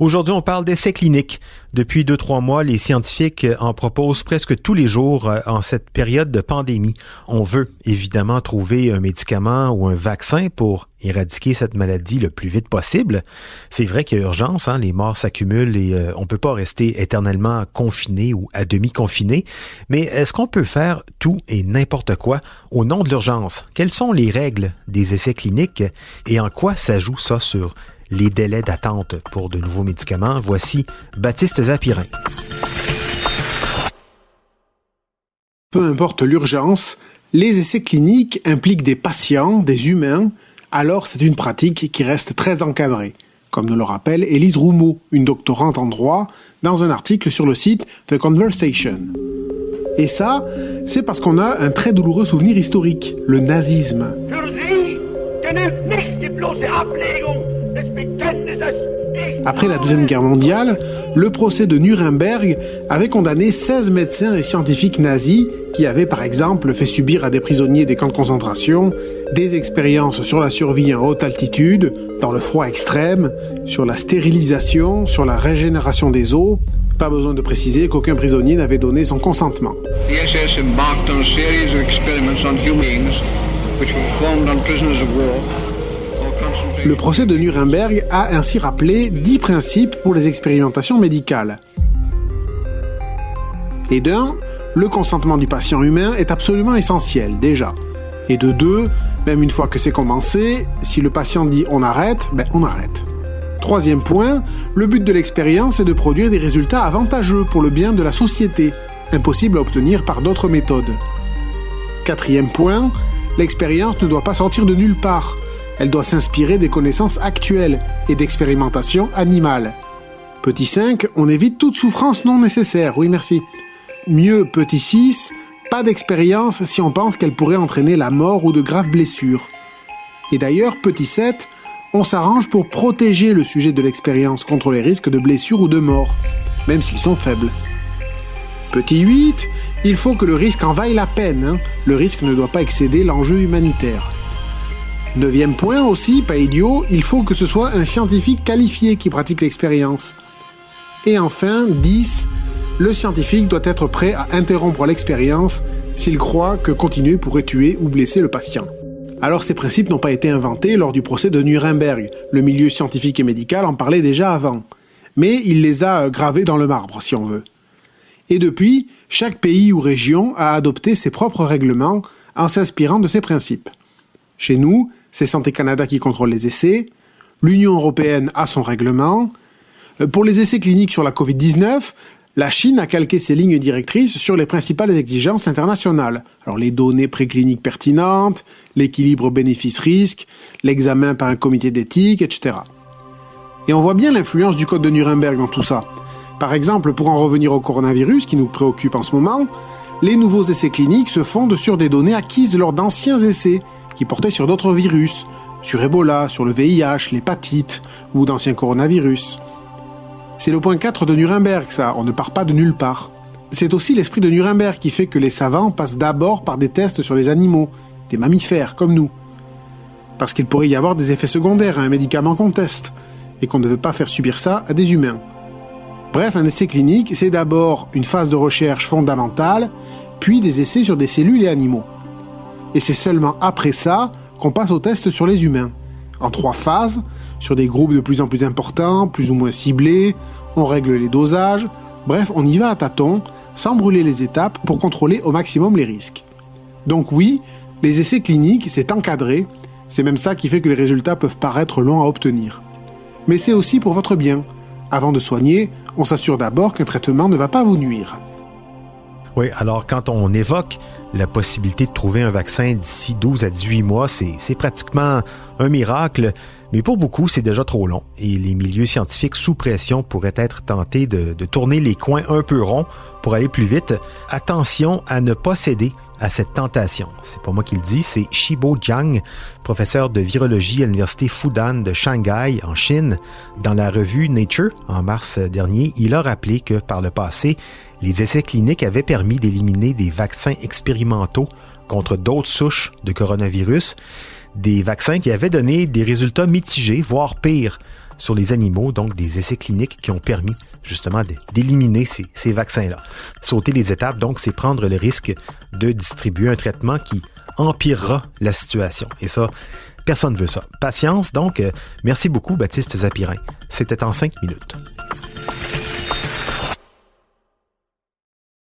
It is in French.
Aujourd'hui, on parle d'essais cliniques. Depuis deux, trois mois, les scientifiques en proposent presque tous les jours euh, en cette période de pandémie. On veut évidemment trouver un médicament ou un vaccin pour éradiquer cette maladie le plus vite possible. C'est vrai qu'il y a urgence, hein, les morts s'accumulent et euh, on peut pas rester éternellement confiné ou à demi confiné. Mais est-ce qu'on peut faire tout et n'importe quoi au nom de l'urgence? Quelles sont les règles des essais cliniques et en quoi ça joue ça sur les délais d'attente pour de nouveaux médicaments. Voici Baptiste Zapirin. Peu importe l'urgence, les essais cliniques impliquent des patients, des humains, alors c'est une pratique qui reste très encadrée, comme nous le rappelle Élise Roumeau, une doctorante en droit, dans un article sur le site The Conversation. Et ça, c'est parce qu'on a un très douloureux souvenir historique, le nazisme. Après la Deuxième Guerre mondiale, le procès de Nuremberg avait condamné 16 médecins et scientifiques nazis qui avaient par exemple fait subir à des prisonniers des camps de concentration des expériences sur la survie en haute altitude, dans le froid extrême, sur la stérilisation, sur la régénération des os. Pas besoin de préciser qu'aucun prisonnier n'avait donné son consentement. Le procès de Nuremberg a ainsi rappelé dix principes pour les expérimentations médicales. Et d'un, le consentement du patient humain est absolument essentiel, déjà. Et de deux, même une fois que c'est commencé, si le patient dit on arrête, ben on arrête. Troisième point, le but de l'expérience est de produire des résultats avantageux pour le bien de la société, impossible à obtenir par d'autres méthodes. Quatrième point, l'expérience ne doit pas sortir de nulle part. Elle doit s'inspirer des connaissances actuelles et d'expérimentation animale. Petit 5, on évite toute souffrance non nécessaire. Oui, merci. Mieux, petit 6, pas d'expérience si on pense qu'elle pourrait entraîner la mort ou de graves blessures. Et d'ailleurs, petit 7, on s'arrange pour protéger le sujet de l'expérience contre les risques de blessures ou de mort, même s'ils sont faibles. Petit 8, il faut que le risque en vaille la peine. Hein. Le risque ne doit pas excéder l'enjeu humanitaire. Neuvième point aussi, pas idiot, il faut que ce soit un scientifique qualifié qui pratique l'expérience. Et enfin, 10, le scientifique doit être prêt à interrompre l'expérience s'il croit que continuer pourrait tuer ou blesser le patient. Alors ces principes n'ont pas été inventés lors du procès de Nuremberg, le milieu scientifique et médical en parlait déjà avant, mais il les a gravés dans le marbre si on veut. Et depuis, chaque pays ou région a adopté ses propres règlements en s'inspirant de ces principes. Chez nous, c'est Santé Canada qui contrôle les essais. L'Union européenne a son règlement. Euh, pour les essais cliniques sur la Covid-19, la Chine a calqué ses lignes directrices sur les principales exigences internationales. Alors les données précliniques pertinentes, l'équilibre bénéfice-risque, l'examen par un comité d'éthique, etc. Et on voit bien l'influence du code de Nuremberg dans tout ça. Par exemple, pour en revenir au coronavirus qui nous préoccupe en ce moment, les nouveaux essais cliniques se fondent sur des données acquises lors d'anciens essais qui portaient sur d'autres virus, sur Ebola, sur le VIH, l'hépatite ou d'anciens coronavirus. C'est le point 4 de Nuremberg, ça, on ne part pas de nulle part. C'est aussi l'esprit de Nuremberg qui fait que les savants passent d'abord par des tests sur les animaux, des mammifères comme nous. Parce qu'il pourrait y avoir des effets secondaires à un médicament qu'on teste, et qu'on ne veut pas faire subir ça à des humains. Bref, un essai clinique, c'est d'abord une phase de recherche fondamentale, puis des essais sur des cellules et animaux. Et c'est seulement après ça qu'on passe aux tests sur les humains. En trois phases, sur des groupes de plus en plus importants, plus ou moins ciblés, on règle les dosages, bref, on y va à tâtons, sans brûler les étapes pour contrôler au maximum les risques. Donc oui, les essais cliniques, c'est encadré, c'est même ça qui fait que les résultats peuvent paraître longs à obtenir. Mais c'est aussi pour votre bien, Avant de soigner, on s'assure d'abord qu'un traitement ne va pas vous nuire. Oui, alors quand on évoque la possibilité de trouver un vaccin d'ici 12 à 18 mois, c'est pratiquement un miracle, mais pour beaucoup, c'est déjà trop long et les milieux scientifiques sous pression pourraient être tentés de, tourner les coins un peu ronds pour aller plus vite. Attention à ne pas céder à cette tentation. C'est pas moi qui le dis, c'est Shibo Jiang, professeur de virologie à l'université Fudan de Shanghai en Chine. Dans la revue Nature, en mars dernier, il a rappelé que par le passé, les essais cliniques avaient permis d'éliminer des vaccins expérimentaux contre d'autres souches de coronavirus, des vaccins qui avaient donné des résultats mitigés, voire pires, sur les animaux, donc des essais cliniques qui ont permis justement d'éliminer ces, vaccins-là. Sauter les étapes, donc, c'est prendre le risque de distribuer un traitement qui empirera la situation. Et ça, personne ne veut ça. Patience, donc, euh, merci beaucoup, Baptiste Zapirin. C'était en cinq minutes.